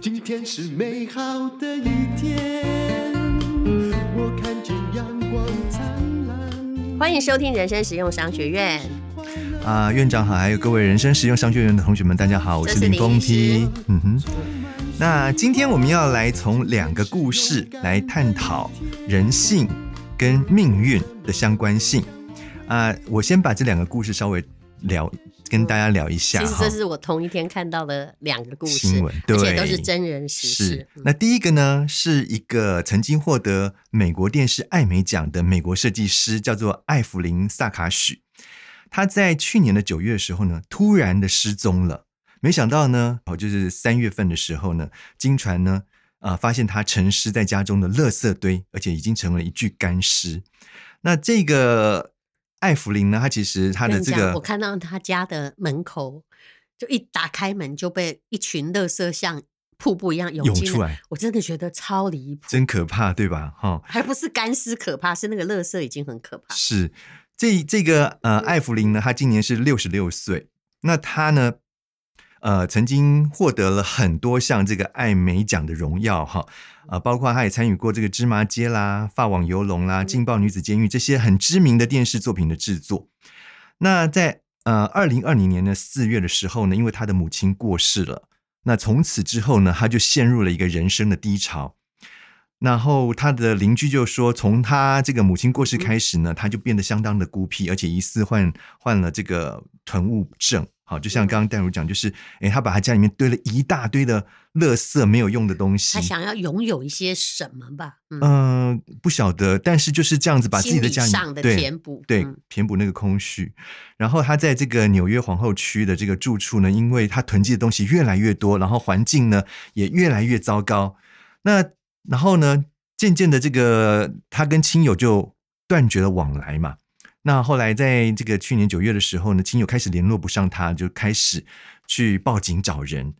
今天是美好的一天，我看见阳光灿烂。欢迎收听人生实用商学院。啊，院长好，还有各位人生实用商学院的同学们，大家好，我是林峰。嗯哼，那今天我们要来从两个故事来探讨人性跟命运的相关性。啊，我先把这两个故事稍微聊。跟大家聊一下，其实这是我同一天看到的两个故事，新闻，对，而且都是真人实事。是，那第一个呢，是一个曾经获得美国电视艾美奖的美国设计师，叫做艾弗林·萨卡许。他在去年的九月的时候呢，突然的失踪了。没想到呢，哦，就是三月份的时候呢，经传呢，啊、呃，发现他沉尸在家中的垃圾堆，而且已经成为了一具干尸。那这个。艾弗林呢？他其实他的这个，我看到他家的门口，就一打开门就被一群垃圾像瀑布一样涌涌出来，我真的觉得超离谱，真可怕，对吧？哈，还不是干尸可怕，是那个垃圾已经很可怕。是这这个呃，艾弗林呢，他今年是六十六岁，那他呢？呃，曾经获得了很多项这个艾美奖的荣耀哈，呃，包括他也参与过这个芝麻街啦、法网游龙啦、劲爆女子监狱这些很知名的电视作品的制作。那在呃二零二零年的四月的时候呢，因为他的母亲过世了，那从此之后呢，他就陷入了一个人生的低潮。然后他的邻居就说，从他这个母亲过世开始呢，他就变得相当的孤僻，而且疑似患患了这个囤物症。好，就像刚刚淡如讲，就是，诶，他把他家里面堆了一大堆的垃圾，没有用的东西。他想要拥有一些什么吧？嗯，呃、不晓得，但是就是这样子，把自己的家里上的填补，对，对，填补那个空虚。然后他在这个纽约皇后区的这个住处呢，因为他囤积的东西越来越多，然后环境呢也越来越糟糕。那然后呢，渐渐的，这个他跟亲友就断绝了往来嘛。那后来，在这个去年九月的时候呢，亲友开始联络不上他，就开始去报警找人。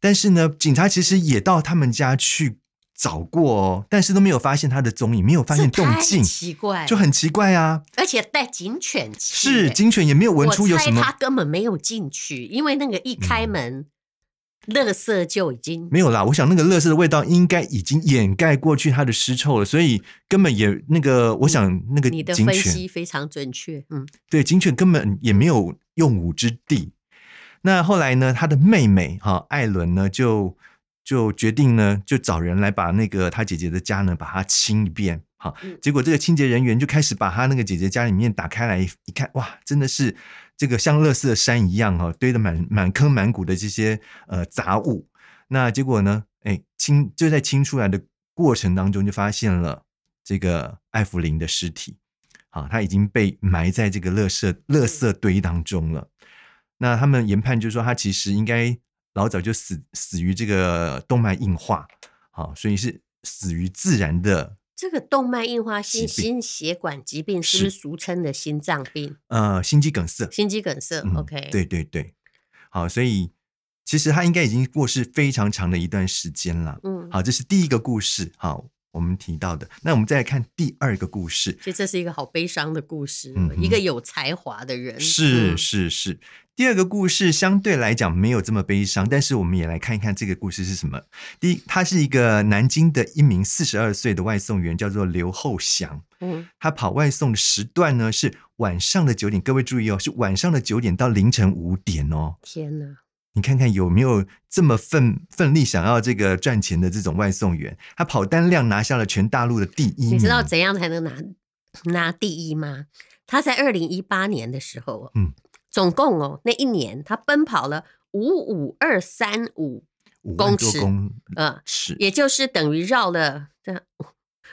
但是呢，警察其实也到他们家去找过哦，但是都没有发现他的踪影，没有发现动静，奇怪，就很奇怪啊！而且带警犬，是警犬也没有闻出有什么，他根本没有进去，因为那个一开门。嗯垃圾就已经没有啦，我想那个垃圾的味道应该已经掩盖过去它的尸臭了，所以根本也那个，我想那个警犬，你的分析非常准确，嗯，对，警犬根本也没有用武之地。那后来呢，他的妹妹哈艾伦呢，就就决定呢，就找人来把那个他姐姐的家呢，把它清一遍。好，结果这个清洁人员就开始把他那个姐姐家里面打开来一看，哇，真的是。这个像垃圾山一样哈，堆得满满坑满谷的这些呃杂物，那结果呢？哎，清就在清出来的过程当中，就发现了这个艾弗林的尸体，啊，他已经被埋在这个垃圾垃圾堆当中了。那他们研判就是说，他其实应该老早就死死于这个动脉硬化，好，所以是死于自然的。这个动脉硬化心心血管疾病是不是俗称的心脏病？呃，心肌梗塞。心肌梗塞。嗯、OK。对对对。好，所以其实他应该已经过世非常长的一段时间了。嗯。好，这是第一个故事。好，我们提到的。那我们再来看第二个故事。其实这是一个好悲伤的故事。嗯。一个有才华的人。是是是。第二个故事相对来讲没有这么悲伤，但是我们也来看一看这个故事是什么。第一，他是一个南京的一名四十二岁的外送员，叫做刘厚祥。嗯，他跑外送的时段呢是晚上的九点，各位注意哦，是晚上的九点到凌晨五点哦。天哪！你看看有没有这么奋奋力想要这个赚钱的这种外送员？他跑单量拿下了全大陆的第一名。你知道怎样才能拿拿第一吗？他在二零一八年的时候，嗯。总共哦，那一年他奔跑了五五二三五公尺，嗯，是，也就是等于绕了这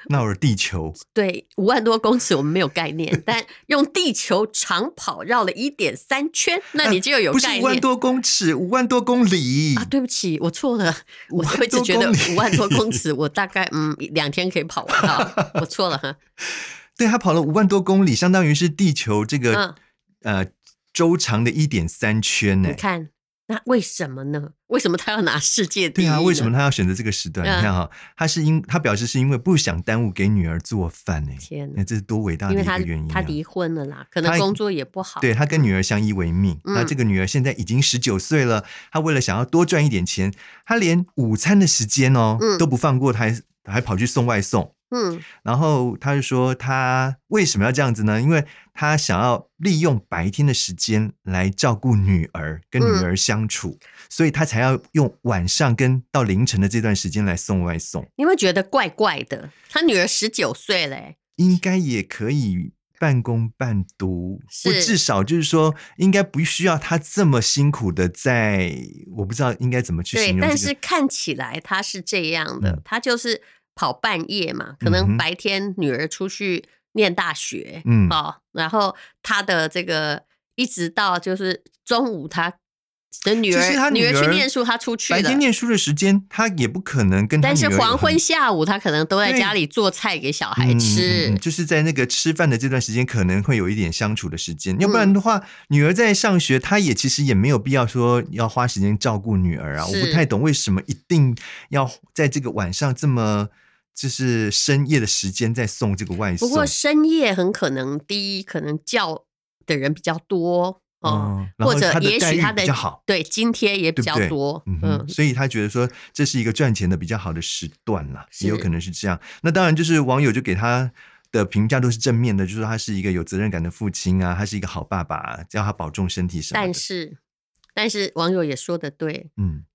样，绕了地球。对，五万多公尺我们没有概念，但用地球长跑绕了一点三圈，那你就有概念。不是五万多公尺，五万多公里啊！对不起，我错了，我一直觉得五万多公尺，我大概嗯两天可以跑完啊，我错了哈。对，他跑了五万多公里，相当于是地球这个、嗯、呃。周长的一点三圈呢？你看，那为什么呢？为什么他要拿世界第一？对啊，为什么他要选择这个时段？嗯、你看哈，他是因他表示是因为不想耽误给女儿做饭呢。天哪，这是多伟大的一个原因、啊。他离婚了啦，可能工作也不好。对，他跟女儿相依为命，那、嗯、这个女儿现在已经十九岁了，他为了想要多赚一点钱，他连午餐的时间哦、嗯、都不放过，他还还跑去送外送。嗯，然后他就说他为什么要这样子呢？因为他想要利用白天的时间来照顾女儿，跟女儿相处，嗯、所以他才要用晚上跟到凌晨的这段时间来送外送。你会觉得怪怪的？他女儿十九岁嘞，应该也可以半工半读，或至少就是说，应该不需要他这么辛苦的在，我不知道应该怎么去形容、这个。但是看起来他是这样的，嗯、他就是。跑半夜嘛，可能白天女儿出去念大学，嗯，哦，然后他的这个一直到就是中午，他的女儿，他女儿去念书，他出去了。白天念书的时间，他也不可能跟。但是黄昏下午，他可能都在家里做菜给小孩吃。嗯，就是在那个吃饭的这段时间，可能会有一点相处的时间。要不然的话，女儿在上学，他也其实也没有必要说要花时间照顾女儿啊。我不太懂为什么一定要在这个晚上这么。就是深夜的时间在送这个外送，不过深夜很可能第一可能叫的人比较多哦，嗯、或者也许他的对津贴也比较多，对对嗯，所以他觉得说这是一个赚钱的比较好的时段了，也有可能是这样。那当然就是网友就给他的评价都是正面的，就是说他是一个有责任感的父亲啊，他是一个好爸爸，叫他保重身体什么的。但是，但是网友也说的对，嗯。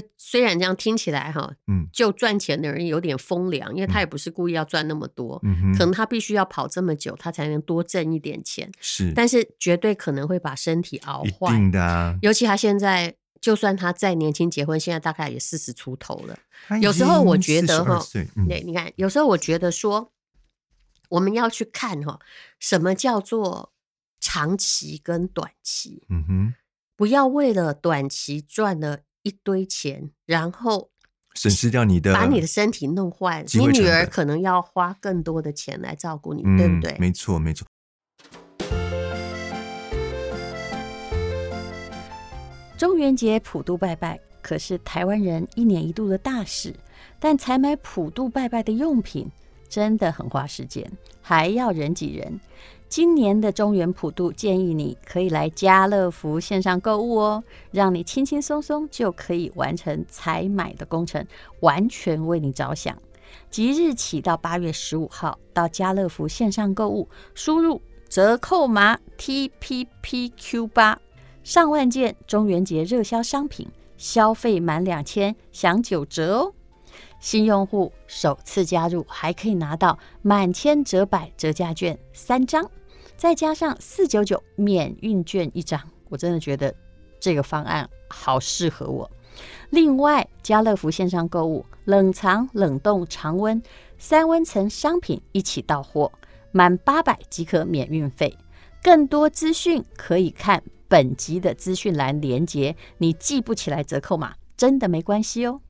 就虽然这样听起来哈，嗯，就赚钱的人有点风凉，因为他也不是故意要赚那么多，嗯，可能他必须要跑这么久，他才能多挣一点钱，是，但是绝对可能会把身体熬坏，一定的啊。尤其他现在，就算他再年轻结婚，现在大概也四十出头了。有时候我觉得哈，对，你看，有时候我觉得说，我们要去看哈，什么叫做长期跟短期，嗯哼，不要为了短期赚了。一堆钱，然后损失掉你的，把你的身体弄坏了。你女儿可能要花更多的钱来照顾你，嗯、对不对？没错，没错。中元节普渡拜拜可是台湾人一年一度的大事，但采买普渡拜拜的用品真的很花时间，还要人挤人。今年的中元普渡，建议你可以来家乐福线上购物哦，让你轻轻松松就可以完成采买的工程，完全为你着想。即日起到八月十五号，到家乐福线上购物，输入折扣码 TPPQ 八，上万件中元节热销商品，消费满两千享九折哦。新用户首次加入还可以拿到满千折百折价券三张。再加上四九九免运券一张，我真的觉得这个方案好适合我。另外，家乐福线上购物，冷藏、冷冻、常温三温层商品一起到货，满八百即可免运费。更多资讯可以看本集的资讯栏连接。你记不起来折扣码，真的没关系哦。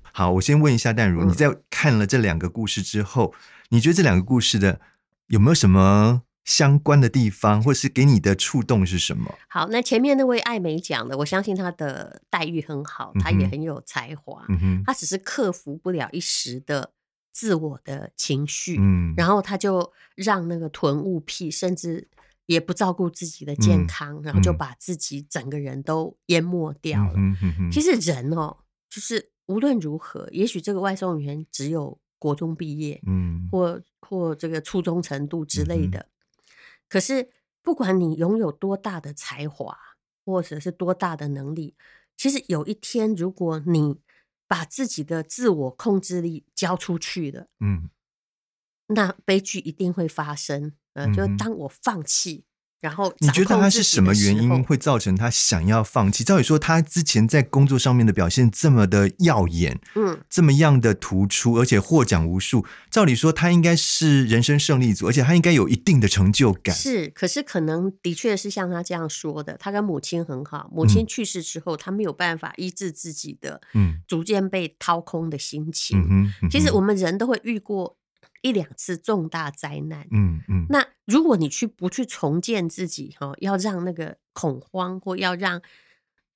好，我先问一下淡如，你在看了这两个故事之后，你觉得这两个故事的有没有什么？相关的地方，或是给你的触动是什么？好，那前面那位艾美讲的，我相信她的待遇很好，她也很有才华，嗯哼，她只是克服不了一时的自我的情绪，嗯，然后她就让那个囤物癖，甚至也不照顾自己的健康，嗯，然后就把自己整个人都淹没掉了。嗯哼哼，其实人哦，就是无论如何，也许这个外送员只有国中毕业，嗯，或或这个初中程度之类的。嗯可是，不管你拥有多大的才华，或者是多大的能力，其实有一天，如果你把自己的自我控制力交出去了，嗯，那悲剧一定会发生。呃，就当我放弃。然后你觉得他是什么原因会造成他想要放弃？照理说，他之前在工作上面的表现这么的耀眼，嗯，这么样的突出，而且获奖无数。照理说，他应该是人生胜利组，而且他应该有一定的成就感。是，可是可能的确是像他这样说的，他跟母亲很好，母亲去世之后，嗯、他没有办法医治自己的，嗯，逐渐被掏空的心情。嗯嗯、其实我们人都会遇过。一两次重大灾难，嗯嗯，那如果你去不去重建自己哈，要让那个恐慌或要让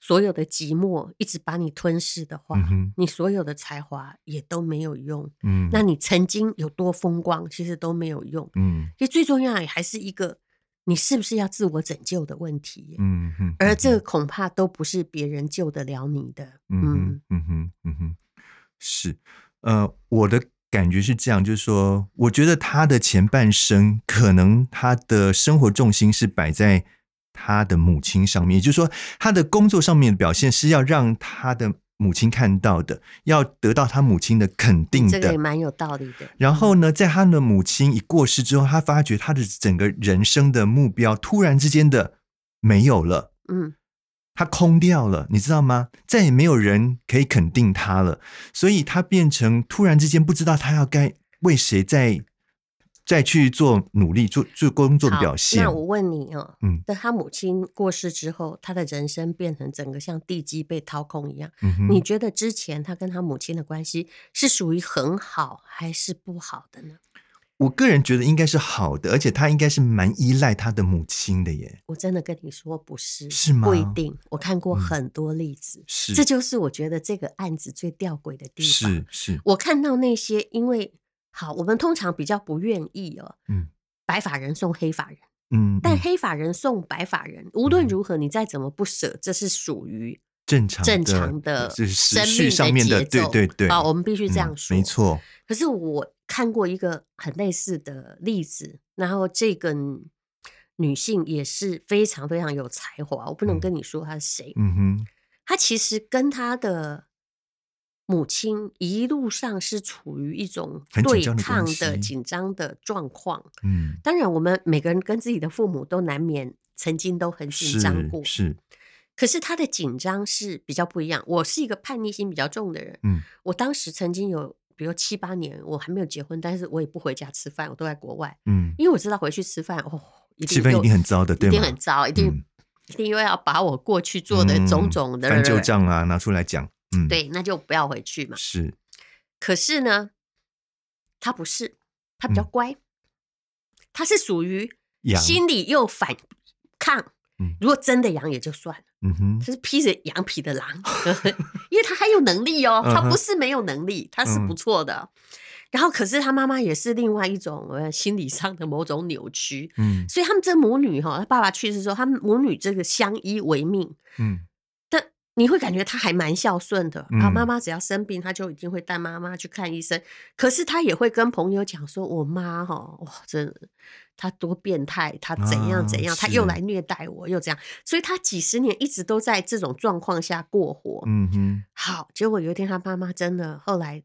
所有的寂寞一直把你吞噬的话，嗯你所有的才华也都没有用。嗯，那你曾经有多风光，其实都没有用。嗯其实最重要的还是一个，你是不是要自我拯救的问题。嗯哼，而这个恐怕都不是别人救得了你的。嗯哼嗯哼，是，呃，我的感觉是这样，就是说，我觉得他的前半生可能他的生活重心是摆在他的母亲上面，也就是说，他的工作上面的表现是要让他的母亲看到的，要得到他母亲的肯定的，这个也蛮有道理的。然后呢，在他的母亲一过世之后，他发觉他的整个人生的目标突然之间的没有了。嗯。他空掉了，你知道吗？再也没有人可以肯定他了，所以他变成突然之间不知道他要该为谁再再去做努力，做做工作的表现。那我问你哦，嗯，在他母亲过世之后，他的人生变成整个像地基被掏空一样。嗯，你觉得之前他跟他母亲的关系是属于很好还是不好的呢？我个人觉得应该是好的，而且他应该是蛮依赖他的母亲的耶。我真的跟你说不是，是吗？不一定。我看过很多例子，嗯、是，这就是我觉得这个案子最吊诡的地方。是是，我看到那些因为好，我们通常比较不愿意哦，嗯，白发人送黑发人，嗯，但黑发人送白发人，嗯、无论如何你再怎么不舍，这是属于正常正常的生命上面的对对对。好，我们必须这样说，嗯、没错。可是我。看过一个很类似的例子，然后这个女性也是非常非常有才华，我不能跟你说她是谁。嗯哼，她其实跟她的母亲一路上是处于一种对抗的紧张的状况。嗯，当然，我们每个人跟自己的父母都难免曾经都很紧张过。是，是，可是她的紧张是比较不一样。我是一个叛逆心比较重的人。嗯，我当时曾经有。比如七八年，我还没有结婚，但是我也不回家吃饭，我都在国外。嗯，因为我知道回去吃饭哦，气氛一定很糟的，对吗？一定很糟，一定、嗯、一定又要把我过去做的种种的、嗯、翻旧账啊拿出来讲。嗯，对，那就不要回去嘛。是，可是呢，他不是，他比较乖，嗯、他是属于心里又反抗。嗯，如果真的羊也就算了。嗯哼，他是披着羊皮的狼，因为他还有能力哦，他不是没有能力，他是不错的。嗯、然后，可是他妈妈也是另外一种呃心理上的某种扭曲，嗯，所以他们这母女哈，他爸爸去世之后，他们母女这个相依为命，嗯，但你会感觉他还蛮孝顺的、嗯、啊。妈妈只要生病，他就一定会带妈妈去看医生。可是他也会跟朋友讲说：“我妈哈，哇，真的。”他多变态，他怎样怎样，啊、他又来虐待我，又这样，所以他几十年一直都在这种状况下过活。嗯哼，好，结果有一天他妈妈真的后来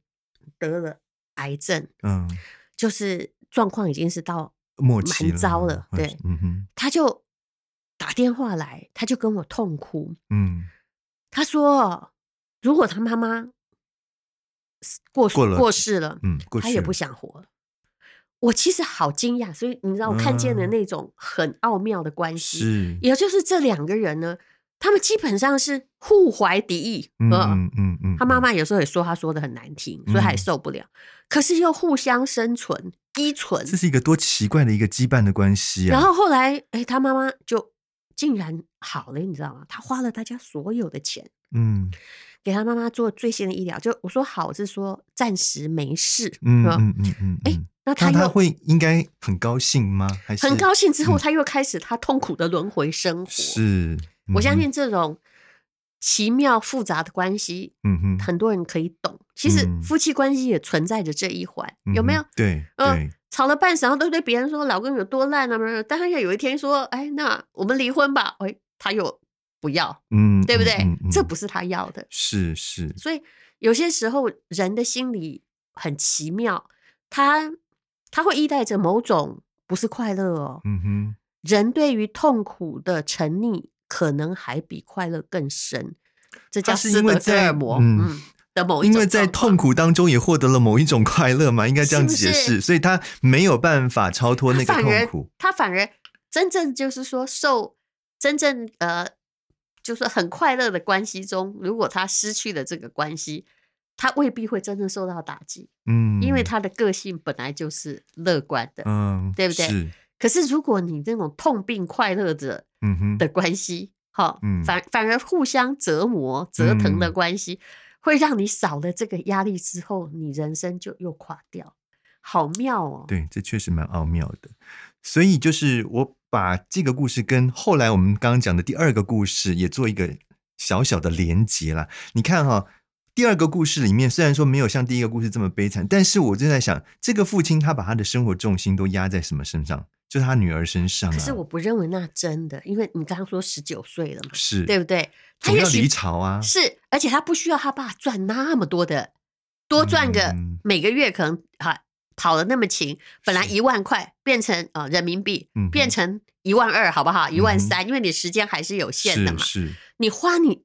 得了癌症，嗯，就是状况已经是到末期蛮糟了，对，嗯哼，他就打电话来，他就跟我痛哭，嗯，他说如果他妈妈过过了过世了，嗯，过世了，他也不想活了。我其实好惊讶，所以你知道，我看见的那种很奥妙的关系，是，也就是这两个人呢，他们基本上是互怀敌意，嗯嗯嗯嗯，他妈妈有时候也说他说的很难听，所以他也受不了，可是又互相生存依存，这是一个多奇怪的一个羁绊的关系啊。然后后来，哎，他妈妈就竟然好了，你知道吗？他花了大家所有的钱，嗯，给他妈妈做最新的医疗，就我说好是说暂时没事，嗯嗯嗯嗯，哎。那他，他会应该很高兴吗？还是很高兴之后，他又开始他痛苦的轮回生活。是，嗯、我相信这种奇妙复杂的关系，嗯哼，很多人可以懂。其实夫妻关系也存在着这一环，嗯、有没有？对，嗯、对，吵了半晌，然后都对别人说老公有多烂啊，但他要有一天说，哎，那我们离婚吧，哎，他又不要，嗯，对不对？嗯嗯嗯、这不是他要的，是是。所以有些时候人的心理很奇妙，他。他会依赖着某种不是快乐哦，嗯哼，人对于痛苦的沉溺可能还比快乐更深，这叫斯德哥尔摩嗯的某一种，因为在痛苦当中也获得了某一种快乐嘛，应该这样解释，是是？所以他没有办法超脱那个痛苦，他反而，真正就是说受真正呃，就是很快乐的关系中，如果他失去了这个关系。他未必会真正受到打击，嗯，因为他的个性本来就是乐观的，嗯，对不对？是。可是如果你这种痛并快乐着，嗯哼，的关系，好，嗯。反反而互相折磨、折腾的关系，会让你少了这个压力之后，你人生就又垮掉。好妙哦！对，这确实蛮奥妙的。所以就是我把这个故事跟后来我们刚刚讲的第二个故事也做一个小小的连结啦。你看哈、第二个故事里面虽然说没有像第一个故事这么悲惨，但是我就在想，这个父亲他把他的生活重心都压在什么身上？就是他女儿身上、啊。可是我不认为那真的，因为你刚刚说十九岁了嘛，是对不对？他总要离巢啊，是，而且他不需要他爸赚那么多的，多赚个、嗯、每个月可能哈。跑得那么勤，本来一万块变成呃人民币，嗯、变成一万二，好不好？一万三，因为你时间还是有限的嘛。是，是你花你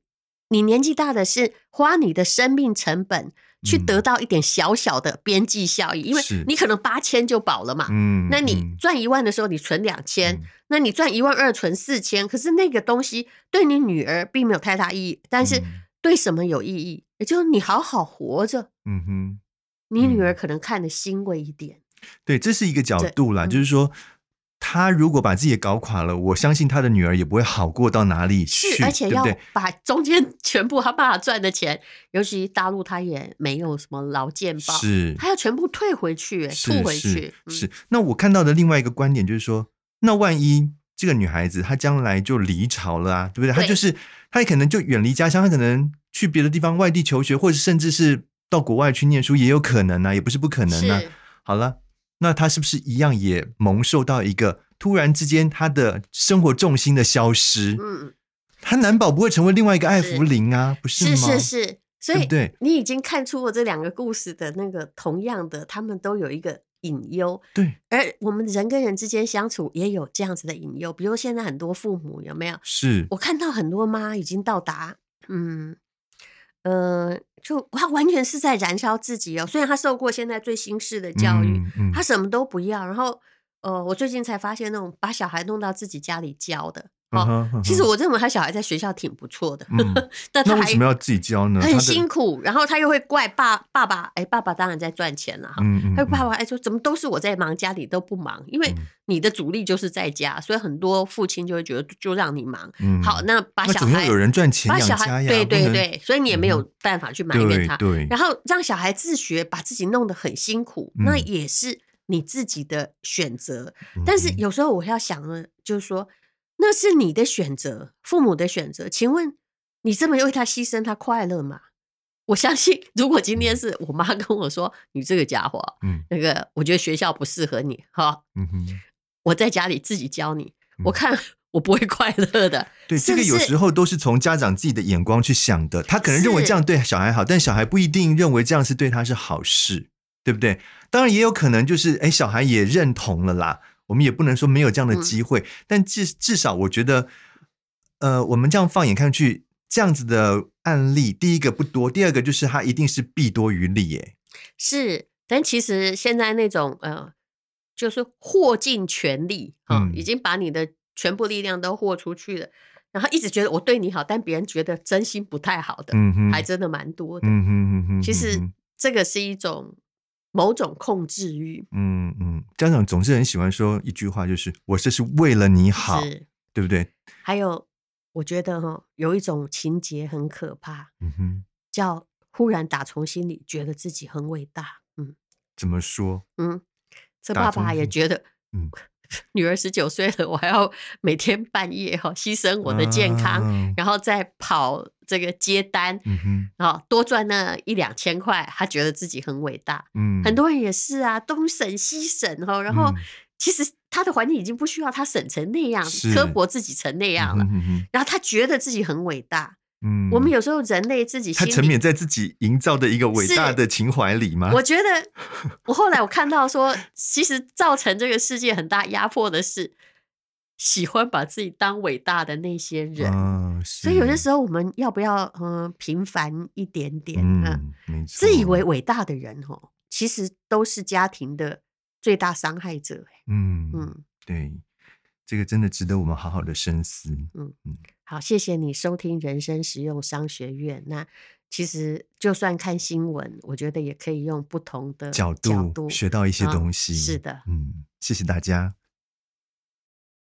你年纪大的是花你的生命成本去得到一点小小的边际效益，嗯、因为你可能八千就保了嘛。嗯，那你赚一万的时候，你存两千、嗯，那你赚一万二存四千，可是那个东西对你女儿并没有太大意义，但是对什么有意义？也就是你好好活着。嗯哼。你女儿可能看得欣慰一点，嗯，对，这是一个角度啦，就是说，他如果把自己搞垮了，我相信他的女儿也不会好过到哪里去，是，而且要把中间全部他爸爸赚的钱，尤其大陆他也没有什么劳健保，是，他要全部退回去，吐回去。是，那我看到的另外一个观点就是说，那万一这个女孩子她将来就离巢了啊，对不对？她就是她也可能就远离家乡，她可能去别的地方外地求学，或者甚至是。到国外去念书也有可能呢、啊，也不是不可能呢、啊。好了，那他是不是一样也蒙受到一个突然之间他的生活重心的消失？嗯，他难保不会成为另外一个艾芙琳啊，不是吗？是是是，所以对，你已经看出了这两个故事的那个同样的，他们都有一个隐忧。对，而我们人跟人之间相处也有这样子的隐忧，比如现在很多父母有没有？是我看到很多妈已经到达，嗯。呃，就他完全是在燃烧自己哦。虽然他受过现在最新式的教育，嗯嗯、他什么都不要。然后，呃，我最近才发现那种把小孩弄到自己家里教的。哦，其实我认为他小孩在学校挺不错的，嗯、但他还为什么要自己教呢？很辛苦，然后他又会怪爸爸爸，哎，爸爸当然在赚钱了哈。嗯嗯，他爸爸哎说怎么都是我在忙，家里都不忙，因为你的主力就是在家，所以很多父亲就会觉得就让你忙。嗯，好，那把小孩有人赚钱把小孩对对对，所以你也没有办法去埋怨他。然后让小孩自学，把自己弄得很辛苦，嗯、那也是你自己的选择。嗯、但是有时候我要想呢，就是说。那是你的选择，父母的选择。请问你这么为他牺牲，他快乐吗？我相信，如果今天是我妈跟我说：“你这个家伙，嗯，那个我觉得学校不适合你，哈，嗯哼，我在家里自己教你。嗯”我看我不会快乐的。对，这个有时候都是从家长自己的眼光去想的。他可能认为这样对小孩好，但小孩不一定认为这样是对他是好事，对不对？当然也有可能就是，哎，小孩也认同了啦。我们也不能说没有这样的机会，嗯、但至至少我觉得，呃，我们这样放眼看去，这样子的案例，第一个不多，第二个就是它一定是弊多于利耶。是，但其实现在那种呃，就是豁尽全力啊、嗯，已经把你的全部力量都豁出去了，然后一直觉得我对你好，但别人觉得真心不太好的，还真的蛮多的。嗯哼嗯哼，其实这个是一种。某种控制欲，嗯嗯，家长总是很喜欢说一句话，就是“我这是为了你好”，对不对？还有，我觉得哈，有一种情节很可怕，嗯哼，叫忽然打从心里觉得自己很伟大，嗯，怎么说？嗯，这爸爸也觉得，嗯。女儿十九岁了，我还要每天半夜哈牺牲我的健康，啊，然后再跑这个接单，嗯哼，多赚那一两千块，他觉得自己很伟大。嗯，很多人也是啊，东省西省哈，然后其实他的环境已经不需要他省成那样，刻薄自己成那样了，嗯哼，然后他觉得自己很伟大。嗯，我们有时候人类自己，他沉湎在自己营造的一个伟大的情怀里吗？我觉得，我后来我看到说，其实造成这个世界很大压迫的是喜欢把自己当伟大的那些人。哦，所以有些时候我们要不要嗯平凡一点点？嗯，嗯，自以为伟大的人哦，其实都是家庭的最大伤害者。嗯嗯，对。这个真的值得我们好好的深思。嗯嗯，好，谢谢你收听人生实用商学院。那其实就算看新闻，我觉得也可以用不同的角度，学到一些东西。哦，是的，嗯，谢谢大家。